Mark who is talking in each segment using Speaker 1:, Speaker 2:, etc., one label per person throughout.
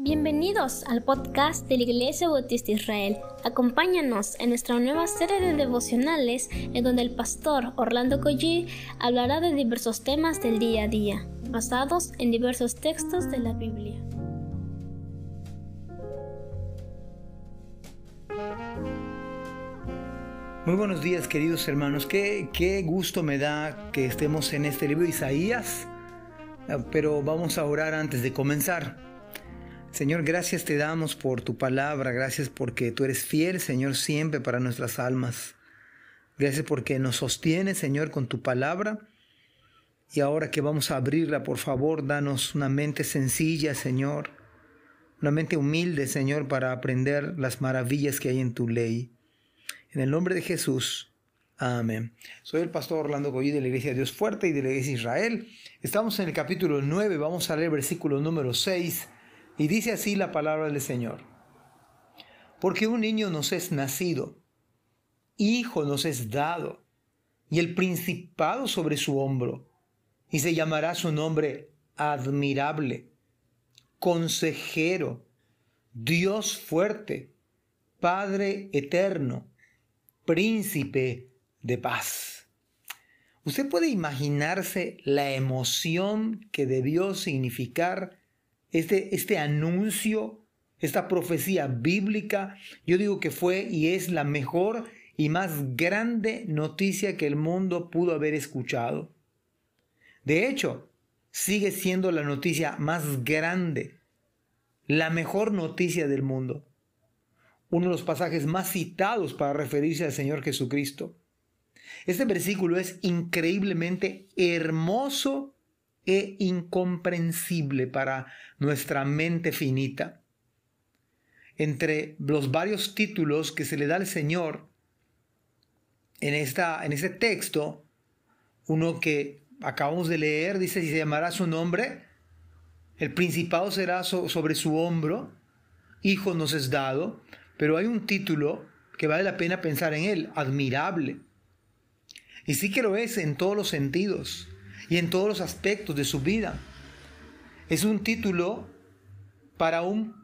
Speaker 1: Bienvenidos al podcast de la Iglesia Bautista Israel. Acompáñanos en nuestra nueva serie de devocionales en donde el pastor Orlando Collie hablará de diversos temas del día a día, basados en diversos textos de la Biblia.
Speaker 2: Muy buenos días queridos hermanos, qué, qué gusto me da que estemos en este libro Isaías, pero vamos a orar antes de comenzar. Señor, gracias te damos por tu palabra, gracias porque tú eres fiel, Señor, siempre para nuestras almas. Gracias porque nos sostienes, Señor, con tu palabra. Y ahora que vamos a abrirla, por favor, danos una mente sencilla, Señor. Una mente humilde, Señor, para aprender las maravillas que hay en tu ley. En el nombre de Jesús. Amén. Soy el pastor Orlando Goyi de la Iglesia de Dios Fuerte y de la Iglesia de Israel. Estamos en el capítulo 9, vamos a leer el versículo número 6 y dice así la palabra del Señor. Porque un niño nos es nacido, hijo nos es dado, y el principado sobre su hombro, y se llamará su nombre admirable, consejero, Dios fuerte, Padre eterno, príncipe de paz. Usted puede imaginarse la emoción que debió significar este, este anuncio, esta profecía bíblica, yo digo que fue y es la mejor y más grande noticia que el mundo pudo haber escuchado. De hecho, sigue siendo la noticia más grande, la mejor noticia del mundo. Uno de los pasajes más citados para referirse al Señor Jesucristo. Este versículo es increíblemente hermoso e incomprensible para nuestra mente finita. Entre los varios títulos que se le da al Señor en, esta, en este texto, uno que acabamos de leer dice, si se llamará su nombre, el principado será sobre su hombro, hijo nos es dado, pero hay un título que vale la pena pensar en él, admirable. Y sí que lo es en todos los sentidos y en todos los aspectos de su vida. Es un título para un,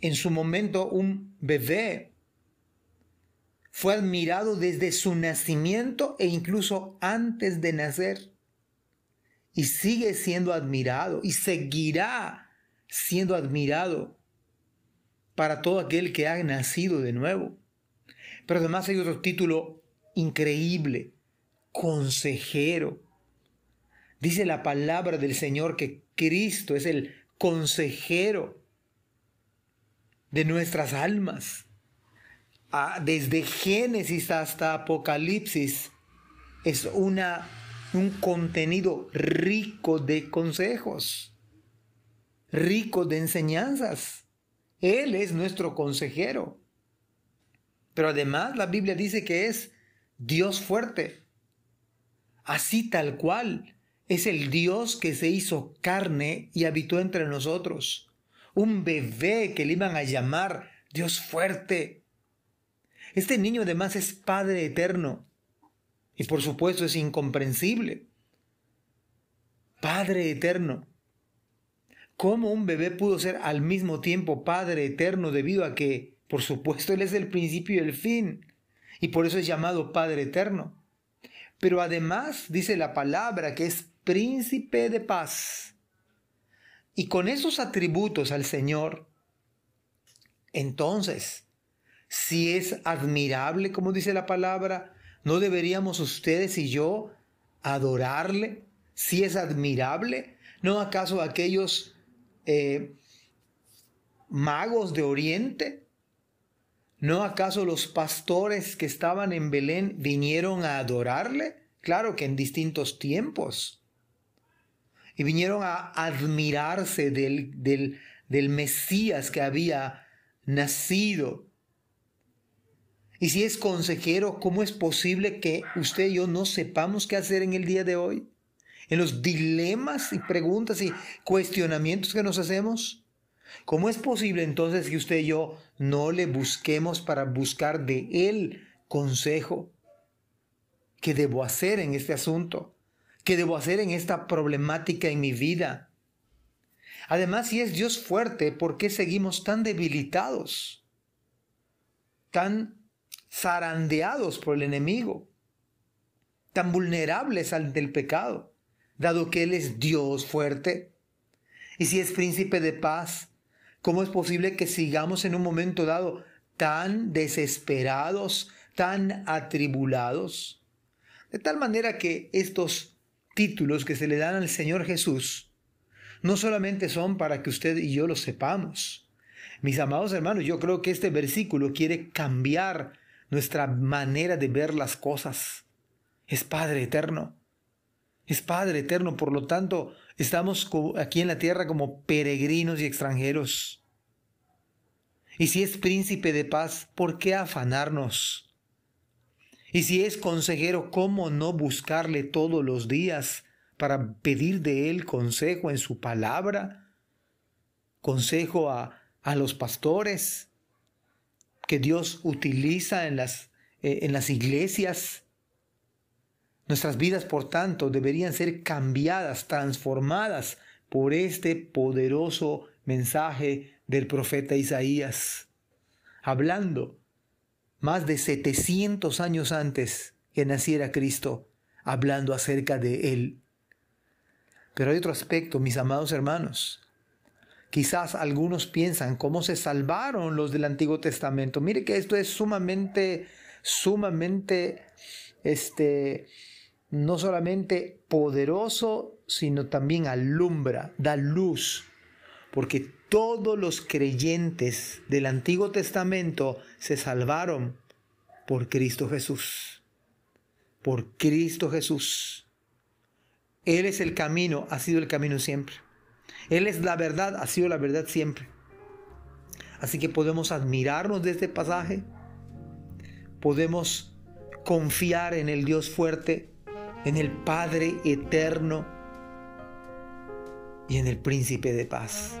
Speaker 2: en su momento, un bebé. Fue admirado desde su nacimiento e incluso antes de nacer. Y sigue siendo admirado y seguirá siendo admirado para todo aquel que ha nacido de nuevo. Pero además hay otro título increíble, consejero. Dice la palabra del Señor que Cristo es el consejero de nuestras almas. Ah, desde Génesis hasta Apocalipsis es una, un contenido rico de consejos, rico de enseñanzas. Él es nuestro consejero. Pero además la Biblia dice que es Dios fuerte. Así tal cual es el Dios que se hizo carne y habitó entre nosotros. Un bebé que le iban a llamar Dios fuerte. Este niño además es Padre eterno. Y por supuesto es incomprensible. Padre eterno. ¿Cómo un bebé pudo ser al mismo tiempo Padre eterno debido a que, por supuesto, Él es el principio y el fin? Y por eso es llamado Padre eterno. Pero además dice la palabra que es príncipe de paz. Y con esos atributos al Señor, entonces, si es admirable, como dice la palabra, ¿no deberíamos ustedes y yo adorarle? Si es admirable, ¿no acaso aquellos eh, magos de Oriente? ¿No acaso los pastores que estaban en Belén vinieron a adorarle? Claro que en distintos tiempos y vinieron a admirarse del, del, del Mesías que había nacido. Y si es consejero, ¿cómo es posible que usted y yo no sepamos qué hacer en el día de hoy? En los dilemas y preguntas y cuestionamientos que nos hacemos. ¿Cómo es posible entonces que usted y yo no le busquemos para buscar de él consejo? ¿Qué debo hacer en este asunto? ¿Qué debo hacer en esta problemática en mi vida? Además, si es Dios fuerte, ¿por qué seguimos tan debilitados? Tan zarandeados por el enemigo, tan vulnerables ante el pecado, dado que Él es Dios fuerte. Y si es príncipe de paz, ¿cómo es posible que sigamos en un momento dado tan desesperados, tan atribulados? De tal manera que estos títulos que se le dan al Señor Jesús no solamente son para que usted y yo lo sepamos. Mis amados hermanos, yo creo que este versículo quiere cambiar nuestra manera de ver las cosas. Es Padre eterno. Es Padre eterno, por lo tanto, estamos aquí en la tierra como peregrinos y extranjeros. Y si es príncipe de paz, ¿por qué afanarnos? Y si es consejero, ¿cómo no buscarle todos los días para pedir de él consejo en su palabra? Consejo a, a los pastores, que Dios utiliza en las, eh, en las iglesias. Nuestras vidas, por tanto, deberían ser cambiadas, transformadas por este poderoso mensaje del profeta Isaías, hablando más de 700 años antes que naciera Cristo, hablando acerca de Él. Pero hay otro aspecto, mis amados hermanos, Quizás algunos piensan cómo se salvaron los del Antiguo Testamento. Mire que esto es sumamente, sumamente, este, no solamente poderoso, sino también alumbra, da luz. Porque todos los creyentes del Antiguo Testamento se salvaron por Cristo Jesús. Por Cristo Jesús. Él es el camino, ha sido el camino siempre. Él es la verdad, ha sido la verdad siempre. Así que podemos admirarnos de este pasaje, podemos confiar en el Dios fuerte, en el Padre eterno y en el Príncipe de paz.